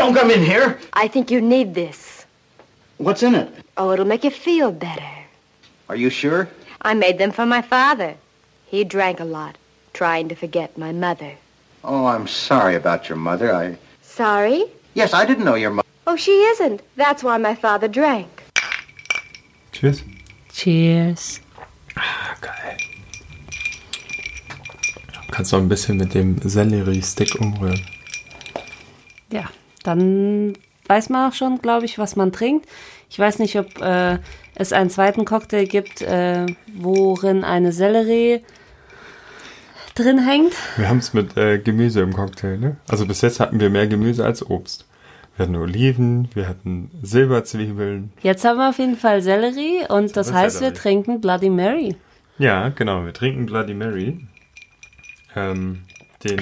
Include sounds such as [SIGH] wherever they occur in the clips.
Don't come in here. I think you need this. What's in it? Oh, it'll make you feel better. Are you sure? I made them for my father. He drank a lot, trying to forget my mother. Oh, I'm sorry about your mother. I. Sorry? Yes, I didn't know your mother. Oh, she isn't. That's why my father drank. Cheers. Cheers. Ah, geil. Kannst du ein bisschen mit dem Sellerie-Stick umrühren. Ja, dann weiß man auch schon, glaube ich, was man trinkt. Ich weiß nicht, ob äh, es einen zweiten Cocktail gibt, äh, worin eine Sellerie drin hängt. Wir haben es mit äh, Gemüse im Cocktail, ne? Also bis jetzt hatten wir mehr Gemüse als Obst. Wir hatten Oliven, wir hatten Silberzwiebeln. Jetzt haben wir auf jeden Fall Sellerie und das ist heißt, wir Sellerie. trinken Bloody Mary. Ja, genau, wir trinken Bloody Mary. Ähm,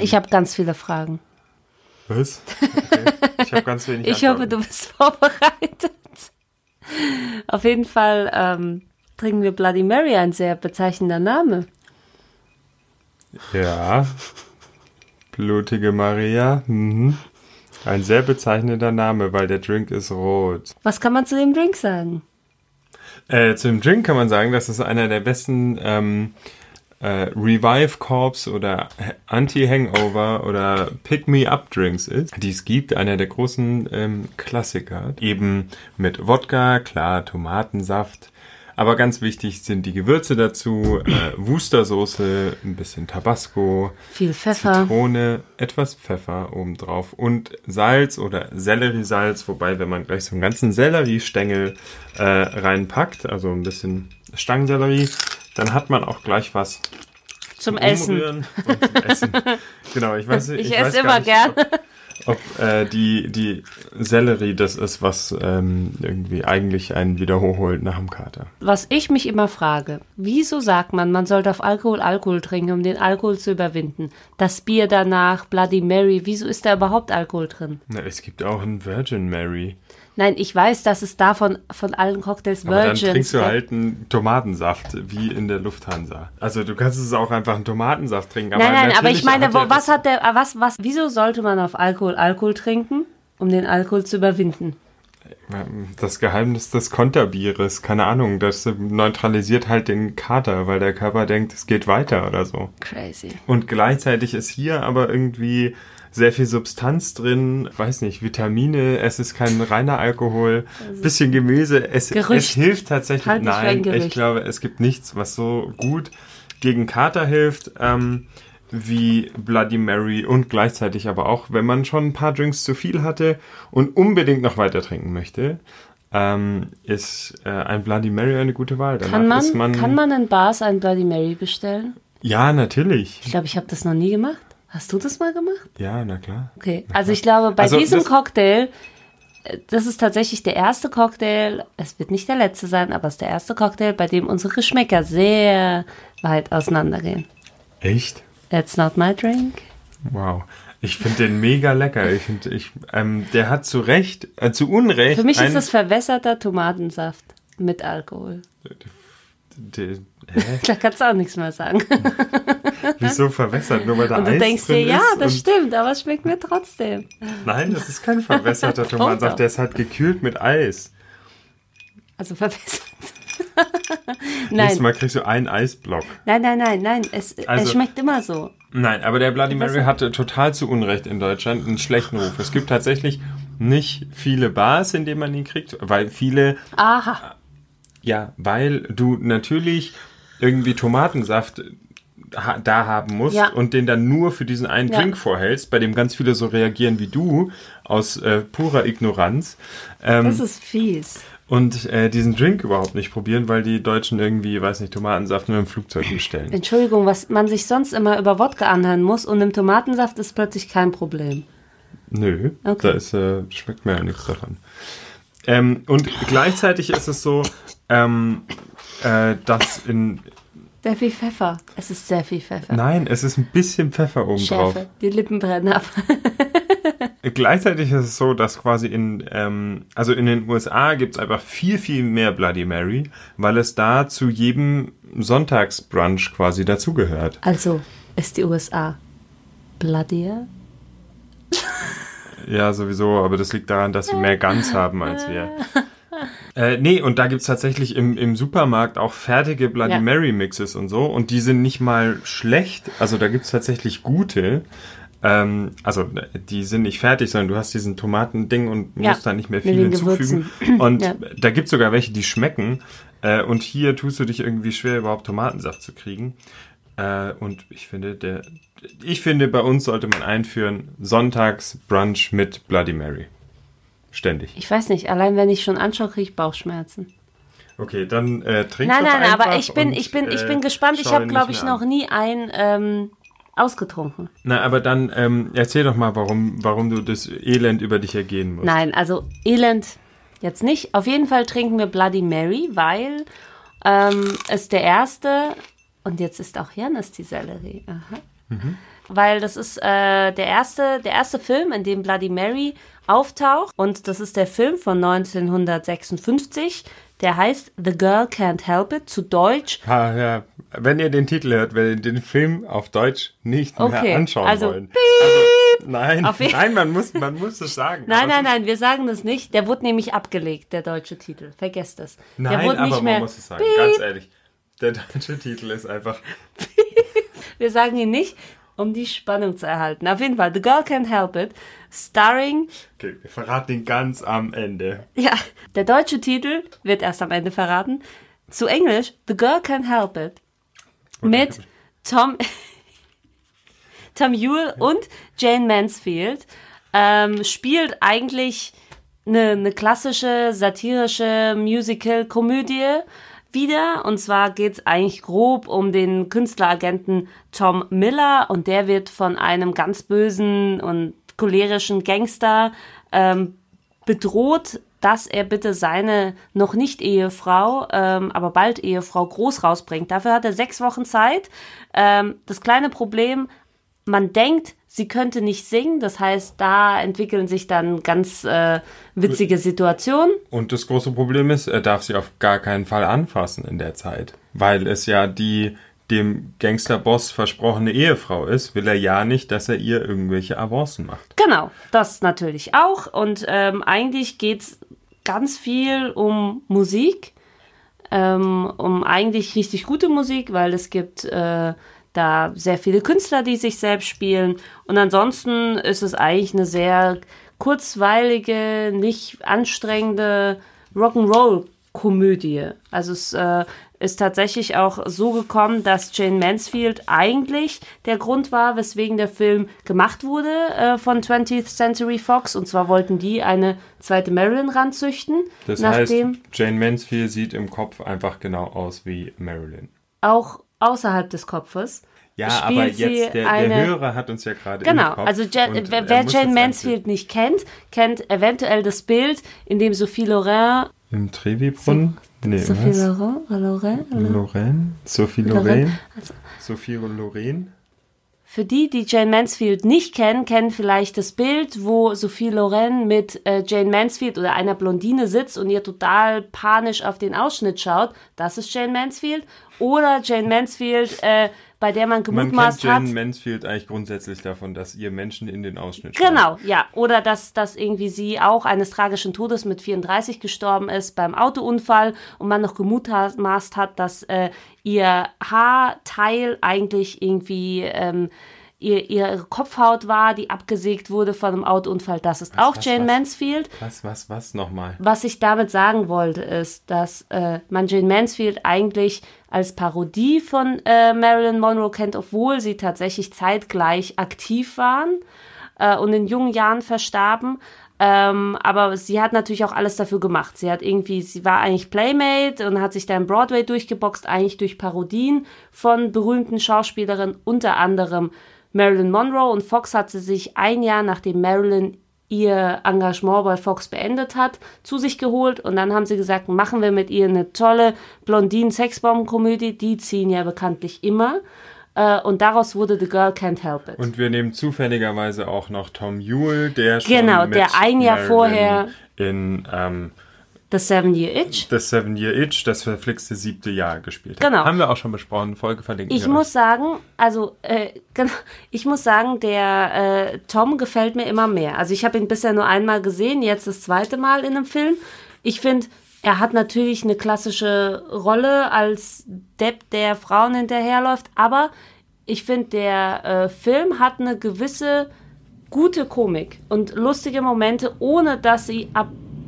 Ich habe ganz viele Fragen. Was? Okay. Ich habe ganz wenig Ich hoffe, du bist [LAUGHS] vorbereitet. Auf jeden Fall ähm, trinken wir Bloody Mary, ein sehr bezeichnender Name. Ja. Blutige Maria. Mhm. Ein sehr bezeichnender Name, weil der Drink ist rot. Was kann man zu dem Drink sagen? Äh, zum Drink kann man sagen, dass es einer der besten ähm, äh, Revive Corps oder Anti-Hangover oder Pick-Me-Up-Drinks ist, die es gibt. Einer der großen ähm, Klassiker. Eben mit Wodka, klar, Tomatensaft. Aber ganz wichtig sind die Gewürze dazu, äh, Wustersoße, ein bisschen Tabasco, Viel Pfeffer. Zitrone, etwas Pfeffer obendrauf und Salz oder Selleriesalz, wobei wenn man gleich so einen ganzen Selleriestängel äh, reinpackt, also ein bisschen Stangensellerie, dann hat man auch gleich was Zum Essen. Umrühren und zum Essen. [LAUGHS] genau, ich weiß Ich, weiß esse gar immer nicht, gern. Ob, ob äh, die, die Sellerie das ist, was ähm, irgendwie eigentlich einen wieder hochholt nach dem Kater. Was ich mich immer frage, wieso sagt man, man sollte auf Alkohol Alkohol trinken, um den Alkohol zu überwinden? Das Bier danach, Bloody Mary, wieso ist da überhaupt Alkohol drin? Na, es gibt auch einen Virgin Mary. Nein, ich weiß, dass es davon von allen Cocktails Aber dann trinkst du halt einen Tomatensaft, wie in der Lufthansa. Also du kannst es auch einfach einen Tomatensaft trinken. Aber Nein, nein, aber ich meine, wo, was hat der, ah, was, was, wieso sollte man auf Alkohol Alkohol trinken, um den Alkohol zu überwinden? Das Geheimnis des Konterbieres, keine Ahnung, das neutralisiert halt den Kater, weil der Körper denkt, es geht weiter oder so. Crazy. Und gleichzeitig ist hier aber irgendwie sehr viel Substanz drin, weiß nicht, Vitamine, es ist kein reiner Alkohol, bisschen Gemüse, es, es hilft tatsächlich. Halt Nein, ich glaube, es gibt nichts, was so gut gegen Kater hilft. Ähm, wie Bloody Mary und gleichzeitig aber auch, wenn man schon ein paar Drinks zu viel hatte und unbedingt noch weiter trinken möchte, ähm, ist äh, ein Bloody Mary eine gute Wahl. Danach Kann ist man, kann man in Bars ein Bloody Mary bestellen? Ja, natürlich. Ich glaube, ich habe das noch nie gemacht. Hast du das mal gemacht? Ja, na klar. Okay, also ich glaube, bei Also diesem das- Cocktail, äh, das ist tatsächlich der erste Cocktail, es wird nicht der letzte sein, aber es ist der erste Cocktail, bei dem unsere Geschmäcker sehr weit auseinandergehen. Echt? That's not my drink. Wow. Ich finde den mega lecker. Ich finde, ich, ähm, der hat zu Recht, äh, zu Unrecht. Für mich ist das verwässerter Tomatensaft mit Alkohol. De, hä? [LAUGHS] Da kannst du auch nichts mehr sagen. [LAUGHS] Wieso verwässert? Nur weil da Und du Eis denkst dir, ja, das stimmt, aber es schmeckt mir trotzdem. Nein, das ist kein verwässerter. [LAUGHS] Tomatensaft. Der ist halt gekühlt mit Eis. Also verwässert. Nächstes nein, Mal kriegst du einen Eisblock. nein, nein, nein, nein, es, es Also- schmeckt immer so. Nein, aber der Bloody Mary hatte total zu Unrecht in Deutschland einen schlechten Ruf. Es gibt tatsächlich nicht viele Bars, in denen man ihn kriegt, weil viele Aha. Ja, weil du natürlich irgendwie Tomatensaft ha da haben musst Ja. und den dann nur für diesen einen Ja. Drink vorhältst, bei dem ganz viele so reagieren wie du, aus äh, purer Ignoranz. Ähm, Das ist fies. und äh, diesen Drink überhaupt nicht probieren, weil die Deutschen irgendwie, weiß nicht, Tomatensaft nur im Flugzeug bestellen. Entschuldigung, was man sich sonst immer über Wodka anhören muss und im Tomatensaft ist plötzlich kein Problem. Nö, Okay. da ist, äh, schmeckt mir ja nichts davon. Ähm, und gleichzeitig ist es so, ähm, äh, dass in, Sehr viel Pfeffer. Es ist sehr viel Pfeffer. nein, es ist ein bisschen Pfeffer oben drauf. Schärfe. Die Lippen brennen ab. [LAUGHS] Gleichzeitig ist es so, dass quasi in, ähm, also in den USA gibt es einfach viel, viel mehr Bloody Mary, weil es da zu jedem Sonntagsbrunch quasi dazugehört. Also ist die USA bloodier? Ja, sowieso, aber das liegt daran, dass sie mehr Guns haben als wir. Äh, nee, und da gibt's tatsächlich im, im Supermarkt auch fertige Bloody Ja. Mary Mixes und so. Und die sind nicht mal schlecht. Also da gibt's tatsächlich gute. Ähm, also die sind nicht fertig, sondern du hast diesen Tomatending und Ja, musst da nicht mehr viel hinzufügen. Und [CLEARS THROAT] Ja. da gibt's sogar welche, die schmecken. Äh, und hier tust du dich irgendwie schwer, überhaupt Tomatensaft zu kriegen. Äh, und ich finde, der, ich finde, bei uns sollte man einführen Sonntags Brunch mit Bloody Mary. Ständig. Ich weiß nicht, allein wenn ich schon anschaue, kriege ich Bauchschmerzen. Okay, dann äh, trink Nein, nein, aber ich bin, und, ich bin, ich äh, bin gespannt. Ich habe, glaube ich, noch an. nie ein ähm, ausgetrunken. Na, aber dann ähm, erzähl doch mal, warum, warum du das Elend über dich ergehen musst. Nein, also Elend jetzt nicht. Auf jeden Fall trinken wir Bloody Mary, weil ähm, es der erste, und jetzt ist auch Janis die Sellerie. Aha. Weil das ist äh, der erste, der erste Film, in dem Bloody Mary auftaucht. Und das ist der Film von 1956. Der heißt The Girl Can't Help It, zu Deutsch Ha, ja. Wenn ihr den Titel hört, werdet ihr den Film auf Deutsch nicht Okay, mehr anschauen also wollen. Also, nein, nein, man muss, man muss das sagen. Nein, nein, nein, wir sagen das nicht. Der wurde nämlich abgelegt, der deutsche Titel. Vergesst das. Nein, der wurde aber nicht mehr. man muss es sagen, ganz ehrlich. Der deutsche Titel ist einfach. [LAUGHS] Wir sagen ihn nicht, um die Spannung zu erhalten. Auf jeden Fall, The Girl Can't Help It, starring, Okay, wir verraten ihn ganz am Ende. ja, der deutsche Titel wird erst am Ende verraten. Zu Englisch, The Girl Can't Help It, mit Tom, [LAUGHS] Tom Ewell und Jane Mansfield, ähm, spielt eigentlich eine, eine klassische satirische Musical-Komödie wieder. Und zwar geht's eigentlich grob um den Künstleragenten Tom Miller und der wird von einem ganz bösen und cholerischen Gangster ähm, bedroht, dass er bitte seine noch nicht Ehefrau, ähm, aber bald Ehefrau groß rausbringt. Dafür hat er sechs Wochen Zeit. Ähm, das kleine Problem, man denkt, sie könnte nicht singen. Das heißt, da entwickeln sich dann ganz äh, witzige Situationen. Und das große Problem ist, er darf sie auf gar keinen Fall anfassen in der Zeit. Weil es ja die dem Gangsterboss versprochene Ehefrau ist, will er ja nicht, dass er ihr irgendwelche Avancen macht. Genau, das natürlich auch. Und ähm, eigentlich geht's ganz viel um Musik, ähm, um eigentlich richtig gute Musik, weil es gibt äh, da sehr viele Künstler, die sich selbst spielen. Und ansonsten ist es eigentlich eine sehr kurzweilige, nicht anstrengende Rock'n'Roll-Komödie. Also es äh, ist tatsächlich auch so gekommen, dass Jane Mansfield eigentlich der Grund war, weswegen der Film gemacht wurde äh, von 20th Century Fox. Und zwar wollten die eine zweite Marilyn ranzüchten, Das nachdem heißt, Jane Mansfield sieht im Kopf einfach genau aus wie Marilyn. auch außerhalb des Kopfes Ja, aber jetzt der, eine der Hörer hat uns ja gerade Genau, also Ja- und wer, er wer Jane Mansfield nicht kennt, kennt eventuell das Bild, in dem Sophie Loren, Im Trevi-Brunnen? Nee, Sophie was? Loren, Loren, Lorraine? Sophie Lorraine. Lorraine? Sophie und Lorraine? Für die, die Jane Mansfield nicht kennen, kennen vielleicht das Bild, wo Sophie Loren mit äh, Jane Mansfield oder einer Blondine sitzt und ihr total panisch auf den Ausschnitt schaut. Das ist Jane Mansfield. Oder Jane Mansfield, äh, bei der man Man kennt gemutmaßt hat. Mansfield eigentlich grundsätzlich davon, dass ihr Menschen in den Ausschnitt. Genau, ja. Oder dass, dass irgendwie sie auch eines tragischen Todes mit 34 gestorben ist beim Autounfall und man noch gemutmaßt hat, dass äh, ihr Haarteil eigentlich irgendwie ähm, ihr, ihre Kopfhaut war, die abgesägt wurde von einem Autounfall. Das ist auch was, Jane was? Mansfield. Was, was, was nochmal? Was ich damit sagen wollte, ist, dass äh, man Jane Mansfield eigentlich als Parodie von äh, Marilyn Monroe kennt, obwohl sie tatsächlich zeitgleich aktiv waren äh, und in jungen Jahren verstarben. Ähm, aber sie hat natürlich auch alles dafür gemacht. Sie hat irgendwie, sie war eigentlich Playmate und hat sich da im Broadway durchgeboxt, eigentlich durch Parodien von berühmten Schauspielerinnen, unter anderem Marilyn Monroe. Und Fox hat sie sich ein Jahr nachdem Marilyn ihr Engagement bei Fox beendet hat, zu sich geholt und dann haben sie gesagt, machen wir mit ihr eine tolle Blondinen-Sexbomben-Komödie, die ziehen ja bekanntlich immer Äh, und daraus wurde The Girl Can't Help It. Und wir nehmen zufälligerweise auch noch Tom Ewell, der schon Genau, mit der ein Jahr Marilyn vorher- in ähm, The Seven Year Itch. das Seven Year Itch, das verflixte siebte Jahr gespielt hat. Genau. Haben wir auch schon besprochen, Folge verlinken Ich muss sagen, also äh, genau, ich muss sagen, der äh, Tom gefällt mir immer mehr. Also ich habe ihn bisher nur einmal gesehen, jetzt das zweite Mal in einem Film. Ich finde, er hat natürlich eine klassische Rolle als Depp, der Frauen hinterherläuft, aber ich finde, der äh, Film hat eine gewisse gute Komik und lustige Momente, ohne dass sie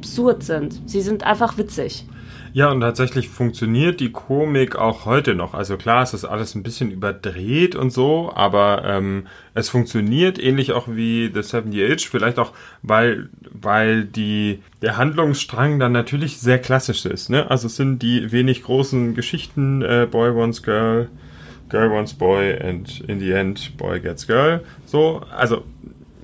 absurd sind. Sie sind einfach witzig. Ja, und tatsächlich funktioniert die Komik auch heute noch. Also klar, es ist alles ein bisschen überdreht und so, aber ähm, es funktioniert ähnlich auch wie The Seven Year Itch, vielleicht auch, weil, weil die, der Handlungsstrang dann natürlich sehr klassisch ist. Ne? Also es sind die wenig großen Geschichten, äh, Boy Wants Girl, Girl Wants Boy and in the end Boy Gets Girl. So, also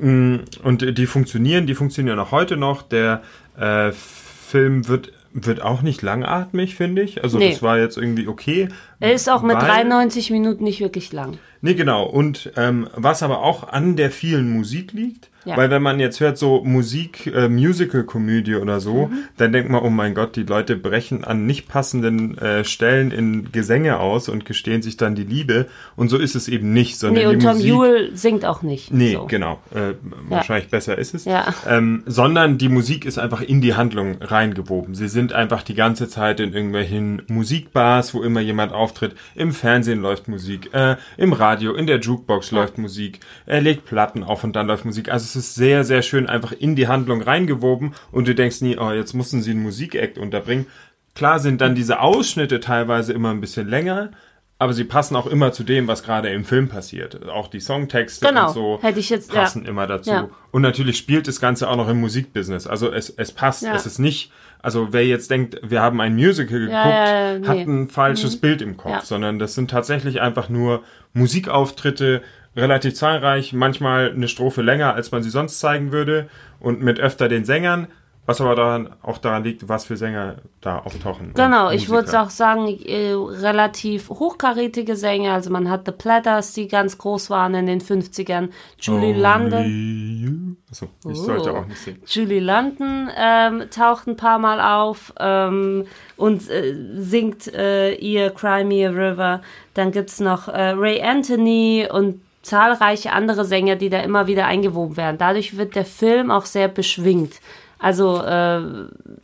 mh, und die funktionieren, die funktionieren auch heute noch. Der äh, Film wird wird auch nicht langatmig, finde ich. Also Nee. das war jetzt irgendwie okay. Er ist auch mit weil- 93 Minuten nicht wirklich lang. Nee, genau. Und ähm, was aber auch an der vielen Musik liegt, Ja. weil wenn man jetzt hört so Musik, äh, Musical-Komödie oder so, Mhm. dann denkt man, oh mein Gott, die Leute brechen an nicht passenden äh, Stellen in Gesänge aus und gestehen sich dann die Liebe. Und so ist es eben nicht, sondern Nee, und die Tom Musik... Ewell singt auch nicht. Nee, so. genau. Äh, Wahrscheinlich besser ist es. Ja. Ähm, sondern die Musik ist einfach in die Handlung reingewoben. Sie sind einfach die ganze Zeit in irgendwelchen Musikbars, wo immer jemand auftritt. Im Fernsehen läuft Musik, äh, im Radio, in der Jukebox läuft Musik. Er legt Platten auf und dann läuft Musik. Also es ist sehr, sehr schön einfach in die Handlung reingewoben und du denkst nie, oh, jetzt mussten sie einen Musikakt unterbringen. Klar sind dann diese Ausschnitte teilweise immer ein bisschen länger, aber sie passen auch immer zu dem, was gerade im Film passiert. Auch die Songtexte Genau, und so hätte ich jetzt- ja. passen immer dazu. Ja. Und natürlich spielt das Ganze auch noch im Musikbusiness. Also es, es passt. Ja. Es ist nicht, also wer jetzt denkt, wir haben ein Musical geguckt, ja, ja, nee. hat ein falsches Bild im Kopf, Ja. sondern das sind tatsächlich einfach nur Musikauftritte, relativ zahlreich, manchmal eine Strophe länger, als man sie sonst zeigen würde und mit öfter den Sängern. Was aber daran, auch daran liegt, was für Sänger da auftauchen. Genau, ich würde auch sagen, äh, relativ hochkarätige Sänger. Also man hat The Platters, die ganz groß waren in den 50ern. Julie London. Only you. Achso, ich sollte Oh. auch nicht singen. Julie London ähm, taucht ein paar Mal auf ähm, und äh, singt äh, ihr Cry Me a River. Dann gibt's noch äh, Ray Anthony und zahlreiche andere Sänger, die da immer wieder eingewoben werden. Dadurch wird der Film auch sehr beschwingt. Also äh,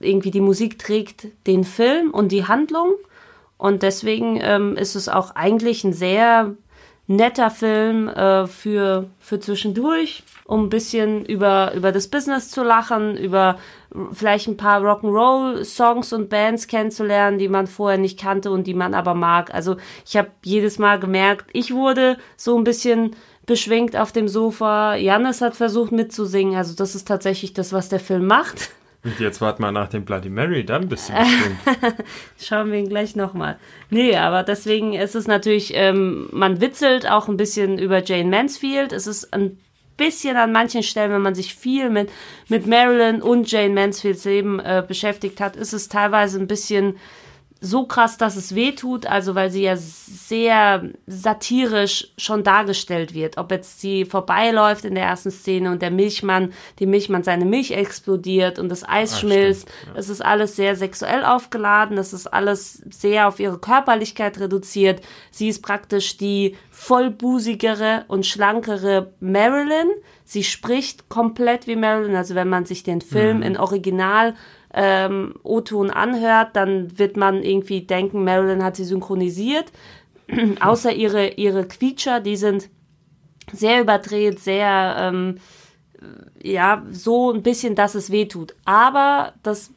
irgendwie die Musik trägt den Film und die Handlung. Und deswegen ähm, ist es auch eigentlich ein sehr netter Film äh, für, für zwischendurch, um ein bisschen über, über das Business zu lachen, über vielleicht ein paar Rock'n'Roll-Songs und Bands kennenzulernen, die man vorher nicht kannte und die man aber mag. Also ich habe jedes Mal gemerkt, ich wurde so ein bisschen beschwingt auf dem Sofa. Jannis hat versucht mitzusingen. Also das ist tatsächlich das, was der Film macht. Und jetzt wart mal nach dem Bloody Mary, dann bist du bestimmt. [LAUGHS] Schauen wir ihn gleich nochmal. Nee, aber deswegen ist es natürlich, ähm, man witzelt auch ein bisschen über Jane Mansfield. Es ist ein bisschen an manchen Stellen, wenn man sich viel mit, mit Marilyn und Jane Mansfields Leben äh, beschäftigt hat, ist es teilweise ein bisschen so krass, dass es weh tut, also weil sie ja sehr satirisch schon dargestellt wird. Ob jetzt sie vorbeiläuft in der ersten Szene und der Milchmann, die Milchmann seine Milch explodiert und das Eis Ah, schmilzt. stimmt, Es ist alles sehr sexuell aufgeladen, es ist alles sehr auf ihre Körperlichkeit reduziert. Sie ist praktisch die vollbusigere und schlankere Marilyn. Sie spricht komplett wie Marilyn, also wenn man sich den Film Mhm. in Original ähm, O-Ton anhört, dann wird man irgendwie denken, Marilyn hat sie synchronisiert. [CLEARS THROAT] Außer ihre, ihre Quietscher, die sind sehr überdreht, sehr, ähm, ja, so ein bisschen, dass es weh tut. Aber das,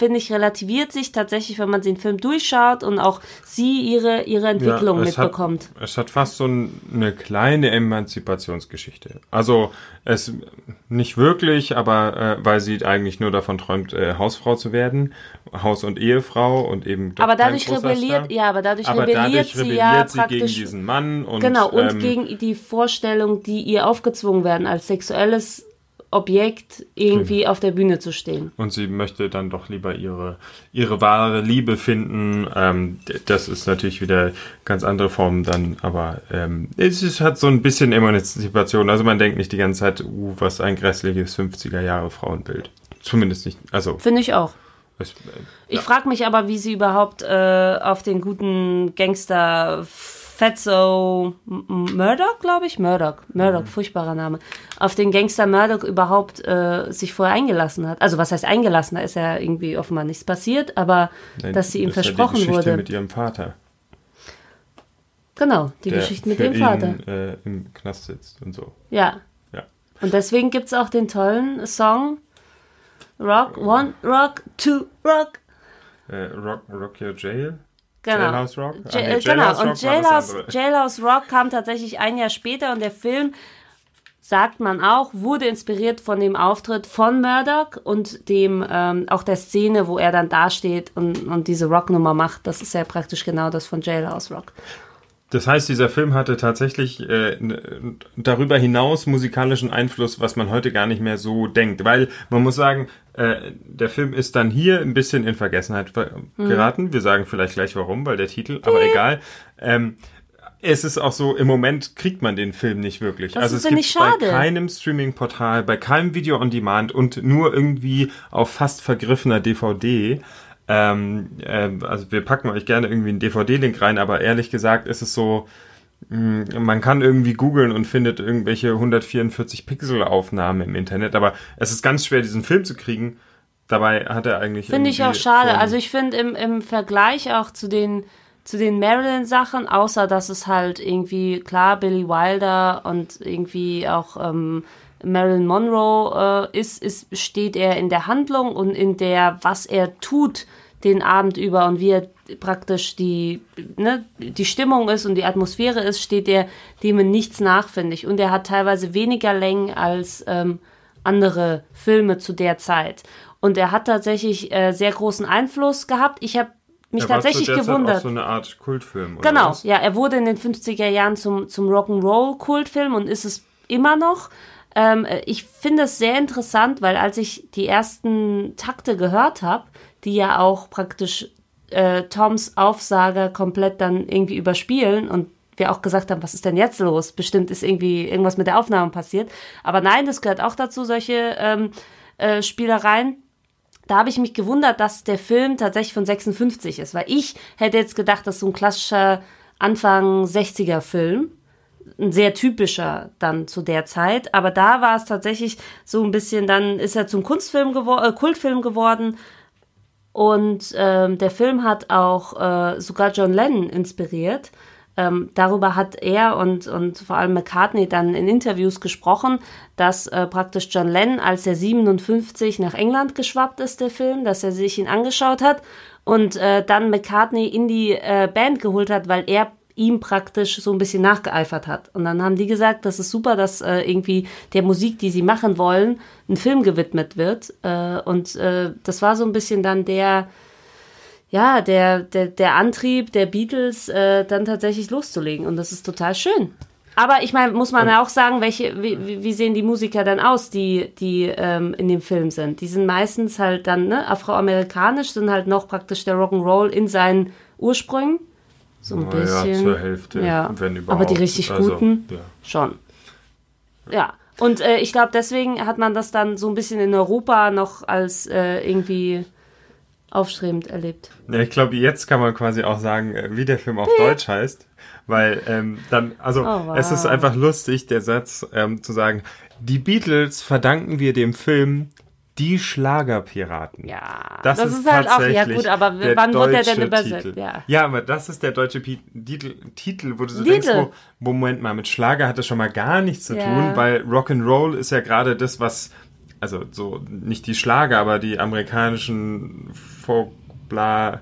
finde ich, relativiert sich tatsächlich, wenn man den Film durchschaut und auch sie ihre, ihre Entwicklung Ja, mitbekommt. Hat, es hat fast so ein, eine kleine Emanzipationsgeschichte. Also es nicht wirklich, aber äh, weil sie eigentlich nur davon träumt, äh, Hausfrau zu werden, Haus- und Ehefrau und eben aber dadurch rebelliert, ja, aber dadurch aber rebelliert dadurch sie rebelliert ja sie gegen diesen Mann und Genau, und ähm, gegen die Vorstellung, die ihr aufgezwungen werden, als sexuelles Objekt irgendwie auf der Bühne zu stehen. und sie möchte dann doch lieber ihre ihre wahre Liebe finden. Ähm, das ist natürlich wieder ganz andere Formen dann, aber ähm, es ist, hat so ein bisschen Emanzipation. Also man denkt nicht die ganze Zeit, uh, was ein grässliches 50er Jahre Frauenbild. Zumindest nicht. Also Finde ich auch. Es, äh, Ich frage mich aber, wie sie überhaupt äh, auf den guten Gangster Fatso Murdoch, glaube ich, Murdoch, Murdoch, furchtbarer Name, auf den Gangster Murdoch überhaupt äh, sich vorher eingelassen hat. Also was heißt eingelassen? Da ist ja irgendwie offenbar nichts passiert, aber nein, dass sie ihm das ist ja versprochen die Geschichte wurde. mit ihrem Vater. genau, die der Geschichte mit für dem Vater. Äh, im Knast sitzt und so. Ja. Ja. Und deswegen gibt's auch den tollen Song Rock, One, Rock, Two, Rock. Äh, Rock, Rock Your Jail? Genau. Jailhouse Rock? Ah, Ja, nee, genau, Jailhouse und Rock das Jailhouse. Jailhouse Rock kam tatsächlich ein Jahr später und der Film, sagt man auch, wurde inspiriert von dem Auftritt von Murdoch und dem ähm, auch der Szene, wo er dann dasteht und, und diese Rocknummer macht. Das ist ja praktisch genau das von Jailhouse Rock. Das heißt, dieser Film hatte tatsächlich äh, darüber hinaus musikalischen Einfluss, was man heute gar nicht mehr so denkt. Weil man muss sagen, äh, der Film ist dann hier ein bisschen in Vergessenheit ver- Mhm. geraten. Wir sagen vielleicht gleich warum, weil der Titel, aber egal. Ähm, es ist auch so, im Moment kriegt man den Film nicht wirklich. Das also ist es gibt bei schade. keinem Streaming-Portal, bei keinem Video on Demand und nur irgendwie auf fast vergriffener DVD. Ähm, ähm, also wir packen euch gerne irgendwie einen DVD-Link rein, aber ehrlich gesagt ist es so, mh, man kann irgendwie googeln und findet irgendwelche 144 Pixel-Aufnahmen im Internet, aber es ist ganz schwer, diesen Film zu kriegen. Dabei hat er eigentlich. Finde ich auch schade. Also ich finde im, im Vergleich auch zu den zu den Marilyn-Sachen, außer dass es halt irgendwie, klar, Billy Wilder und irgendwie auch ähm, Marilyn Monroe äh, ist, ist, steht er in der Handlung und in der, was er tut den Abend über und wie er praktisch die, ne, die Stimmung ist und die Atmosphäre ist, steht er dem in nichts nach, finde ich. Und er hat teilweise weniger Längen als ähm, andere Filme zu der Zeit. Und er hat tatsächlich äh, sehr großen Einfluss gehabt. Ich habe mich Er war zu tatsächlich der Zeit gewundert. Auch so eine Art Kultfilm. Oder Genau, was? ja, er wurde in den 50er Jahren zum, zum Rock'n'Roll-Kultfilm und ist es immer noch. Ähm, äh, ich finde es sehr interessant, weil als ich die ersten Takte gehört habe, die ja auch praktisch äh, Toms Aufsager komplett dann irgendwie überspielen und wir auch gesagt haben, was ist denn jetzt los? Bestimmt ist irgendwie irgendwas mit der Aufnahme passiert. Aber nein, das gehört auch dazu, solche ähm, äh, Spielereien da habe ich mich gewundert, dass der Film tatsächlich von 56 ist, weil ich hätte jetzt gedacht, das ist so ein klassischer Anfang 60er Film, ein sehr typischer dann zu der Zeit, aber da war es tatsächlich so ein bisschen, dann ist er zum Kunstfilm geworden, äh, Kultfilm geworden und ähm, der Film hat auch äh, sogar John Lennon inspiriert. Ähm, darüber hat er und, und vor allem McCartney dann in Interviews gesprochen, dass äh, praktisch John Lennon, als er 57 nach England geschwappt ist, der Film, dass er sich ihn angeschaut hat und äh, dann McCartney in die äh, Band geholt hat, weil er ihm praktisch so ein bisschen nachgeeifert hat. Und dann haben die gesagt, das ist super, dass äh, irgendwie der Musik, die sie machen wollen, ein Film gewidmet wird. Äh, und äh, das war so ein bisschen dann der, ja, der, der, der Antrieb der Beatles, äh, dann tatsächlich loszulegen. Und das ist total schön. Aber ich meine, muss man ja auch sagen, welche, wie, wie- wie sehen die Musiker dann aus, die, die ähm, in dem Film sind? Die sind meistens halt dann ne, afroamerikanisch, sind halt noch praktisch der Rock'n'Roll in seinen Ursprüngen. So ein Na bisschen. Ja, zur Hälfte, Ja. wenn überhaupt. Aber die richtig Also, guten ja. schon. Ja. Und äh, ich glaube, deswegen hat man das dann so ein bisschen in Europa noch als äh, irgendwie aufstrebend erlebt. Ja, ich glaube, jetzt kann man quasi auch sagen, äh, wie der Film auf Deutsch heißt. Weil ähm, dann, also Oh, wow. es ist einfach lustig, der Satz ähm, zu sagen, die Beatles verdanken wir dem Film Die Schlagerpiraten. Ja, Das, das ist, ist halt auch- ja gut, aber wann wird der denn übersetzt? Ja. ja, aber das ist der deutsche Pi Titel, Titel, wo du so Titel. denkst, wo, Moment mal, mit Schlager hat das schon mal gar nichts zu Ja. tun, weil Rock'n'Roll ist ja gerade das, was, also so nicht die Schlager, aber die amerikanischen Folk, bla,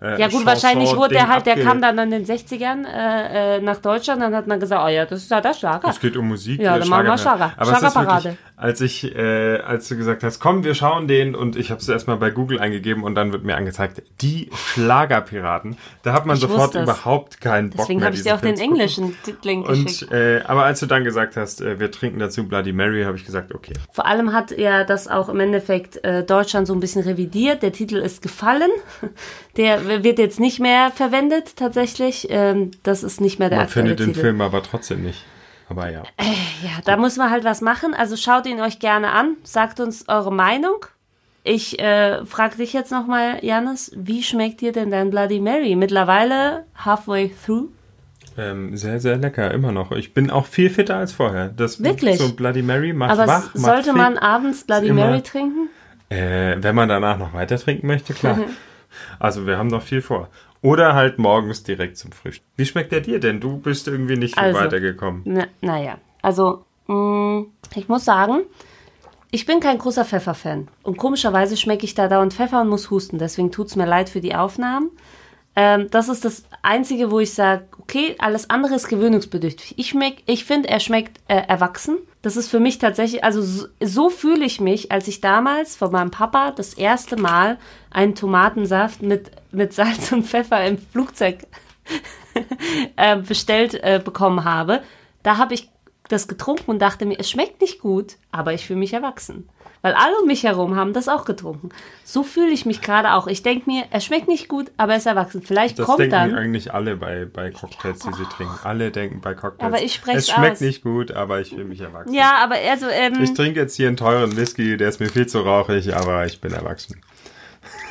äh, Ja gut, Chanson- wahrscheinlich wurde der halt, der kam dann in den 60ern äh, äh, nach Deutschland, dann hat man gesagt, oh ja, das ist ja der Schlager. Es geht um Musik. Ja, äh, dann machen wir Schlager. Aber es ist Schlagerparade. Als ich, äh, als du gesagt hast, komm, wir schauen den und ich habe es erstmal bei Google eingegeben und dann wird mir angezeigt, die Schlagerpiraten. Da hat man Ich sofort überhaupt keinen Bock Deswegen mehr. habe ich dir auch den Film englischen Link geschickt. Und, äh, aber als du dann gesagt hast, äh, wir trinken dazu Bloody Mary, habe ich gesagt, okay. Vor allem hat ja das auch im Endeffekt äh, Deutschland so ein bisschen revidiert. Der Titel ist gefallen. [LAUGHS] Der wird jetzt nicht mehr verwendet tatsächlich. Ähm, das ist nicht mehr der Man aktuelle findet den Titel. Film aber trotzdem nicht. Aber ja. Ja, da muss man halt was machen. Also schaut ihn euch gerne an, sagt uns eure Meinung. ich äh, frage dich jetzt nochmal, Janis, wie schmeckt dir denn dein Bloody Mary? Mittlerweile halfway through? Ähm, sehr, sehr lecker, immer noch. Ich bin auch viel fitter als vorher. Das Wirklich? So Bloody Mary macht Aber wach, macht sollte man abends Bloody Mary trinken? Äh, wenn man danach noch weiter trinken möchte, klar. [LAUGHS] also wir haben noch viel vor. Oder halt morgens direkt zum Frühstück. Wie schmeckt der dir denn? Du bist irgendwie nicht viel Also, weitergekommen. Na, naja, also mh, ich muss sagen, ich bin kein großer Pfefferfan. Und komischerweise schmecke ich da dauernd Pfeffer und muss husten. Deswegen tut's mir leid für die Aufnahmen. Ähm, das ist das Einzige, wo ich sage, okay, alles andere ist gewöhnungsbedürftig. Ich, schmeck, ich finde, er schmeckt äh, erwachsen. Das ist für mich tatsächlich, also so, so fühle ich mich, als ich damals von meinem Papa das erste Mal einen Tomatensaft mit, mit Salz und Pfeffer im Flugzeug [LAUGHS] äh, bestellt äh, bekommen habe. Da habe ich das getrunken und dachte mir, es schmeckt nicht gut, aber ich fühle mich erwachsen. Weil alle um mich herum haben das auch getrunken. So fühle ich mich gerade auch. Ich denke mir, es schmeckt nicht gut, aber er ist erwachsen. Vielleicht Das kommt denken dann. eigentlich alle bei, bei Cocktails, die sie trinken. Alle denken bei Cocktails. Aber ich sprech's Es schmeckt aus. nicht gut, aber ich fühle mich erwachsen. Ja, aber also, ähm, Ich trinke jetzt hier einen teuren Whisky, der ist mir viel zu rauchig, aber ich bin erwachsen.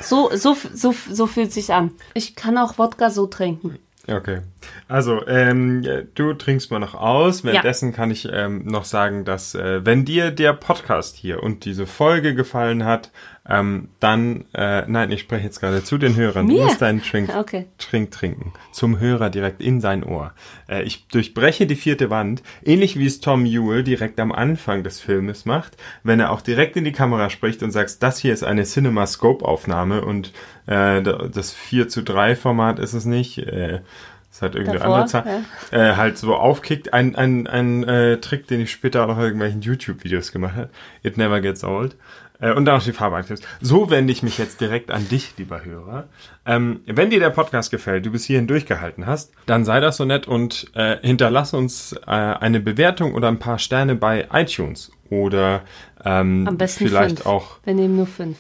so, so, so, so fühlt sich an. Ich kann auch Wodka so trinken. Okay. Also, ähm, du trinkst mal noch aus. Währenddessen kann ich ähm, noch sagen, dass äh, wenn dir der Podcast hier und diese Folge gefallen hat, ähm, dann, äh, nein, ich spreche jetzt gerade zu den Hörern. Mir? Du musst deinen Trink, Okay. Trink trinken. Zum Hörer direkt in sein Ohr. Äh, ich durchbreche die vierte Wand, ähnlich wie es Tom Ewell direkt am Anfang des Filmes macht, wenn er auch direkt in die Kamera spricht und sagt, das hier ist eine CinemaScope-Aufnahme und äh, da- das 4 zu 3 Format ist es nicht. Äh, das hat irgendeine Davor, andere Zahl. Äh, halt so aufkickt. Ein, ein, ein äh, Trick, den ich später auch noch in irgendwelchen YouTube-Videos gemacht habe. It never gets old. Äh, und dann noch die Farbe anklippst. So wende ich mich jetzt direkt an dich, lieber Hörer. Ähm, wenn dir der Podcast gefällt, du bis hierhin durchgehalten hast, dann sei das so nett und äh, hinterlass uns äh, eine Bewertung oder ein paar Sterne bei iTunes. Oder ähm, Am besten vielleicht fünf. auch Wir nehmen nur fünf.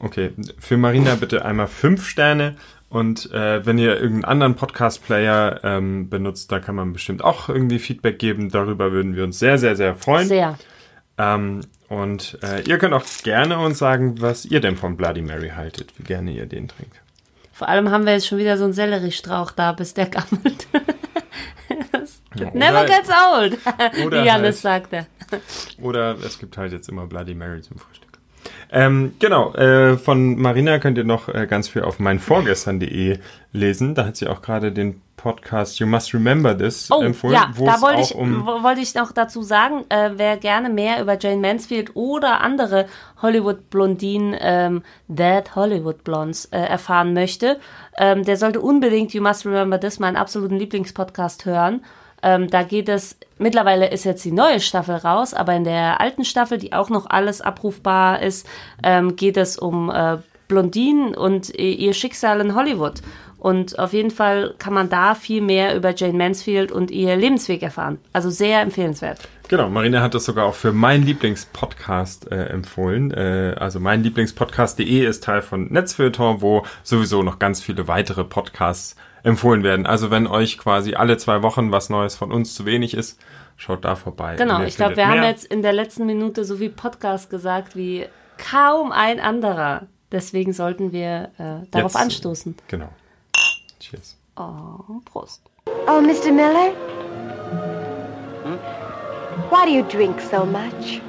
Okay, für Marina bitte einmal fünf Sterne und äh, wenn ihr irgendeinen anderen Podcast-Player ähm, benutzt, da kann man bestimmt auch irgendwie Feedback geben. Darüber würden wir uns sehr, sehr, sehr freuen. Sehr. Ähm, und äh, ihr könnt auch gerne uns sagen, was ihr denn von Bloody Mary haltet, wie gerne ihr den trinkt. Vor allem haben wir jetzt schon wieder so einen Selleriestrauch da, bis der gammelt. [LAUGHS] Never gets old, [LAUGHS] wie Janis halt- sagte. Oder es gibt halt jetzt immer Bloody Mary zum Frühstück. Ähm, genau, äh, von Marina könnt ihr noch äh, ganz viel auf meinvorgestern.de lesen. Da hat sie auch gerade den Podcast You Must Remember This Oh, empfohlen, ja, da wollte ich, um wo- wollte ich noch dazu sagen, äh, wer gerne mehr über Jane Mansfield oder andere Hollywood-Blondinen, ähm, Dead Hollywood Blondes, äh, erfahren möchte, ähm, der sollte unbedingt You Must Remember This, meinen absoluten Lieblingspodcast, hören. Ähm, da geht es, mittlerweile ist jetzt die neue Staffel raus, aber in der alten Staffel, die auch noch alles abrufbar ist, ähm, geht es um äh, Blondinen und äh, ihr Schicksal in Hollywood. Und auf jeden Fall kann man da viel mehr über Jane Mansfield und ihr Lebensweg erfahren. Also sehr empfehlenswert. Genau, Marina hat das sogar auch für meinen Lieblingspodcast äh, empfohlen. Äh, also mein Lieblingspodcast.de ist Teil von Netzfeuilleton, wo sowieso noch ganz viele weitere Podcasts empfohlen werden. Also wenn euch quasi alle zwei Wochen was Neues von uns zu wenig ist, schaut da vorbei. Genau, ich glaube, wir haben mehr. jetzt in der letzten Minute so viel Podcast gesagt wie kaum ein anderer. Deswegen sollten wir äh, darauf Jetzt- anstoßen. Genau. Cheers. Oh, Prost. Oh, Mr. Miller? Why do you drink so much?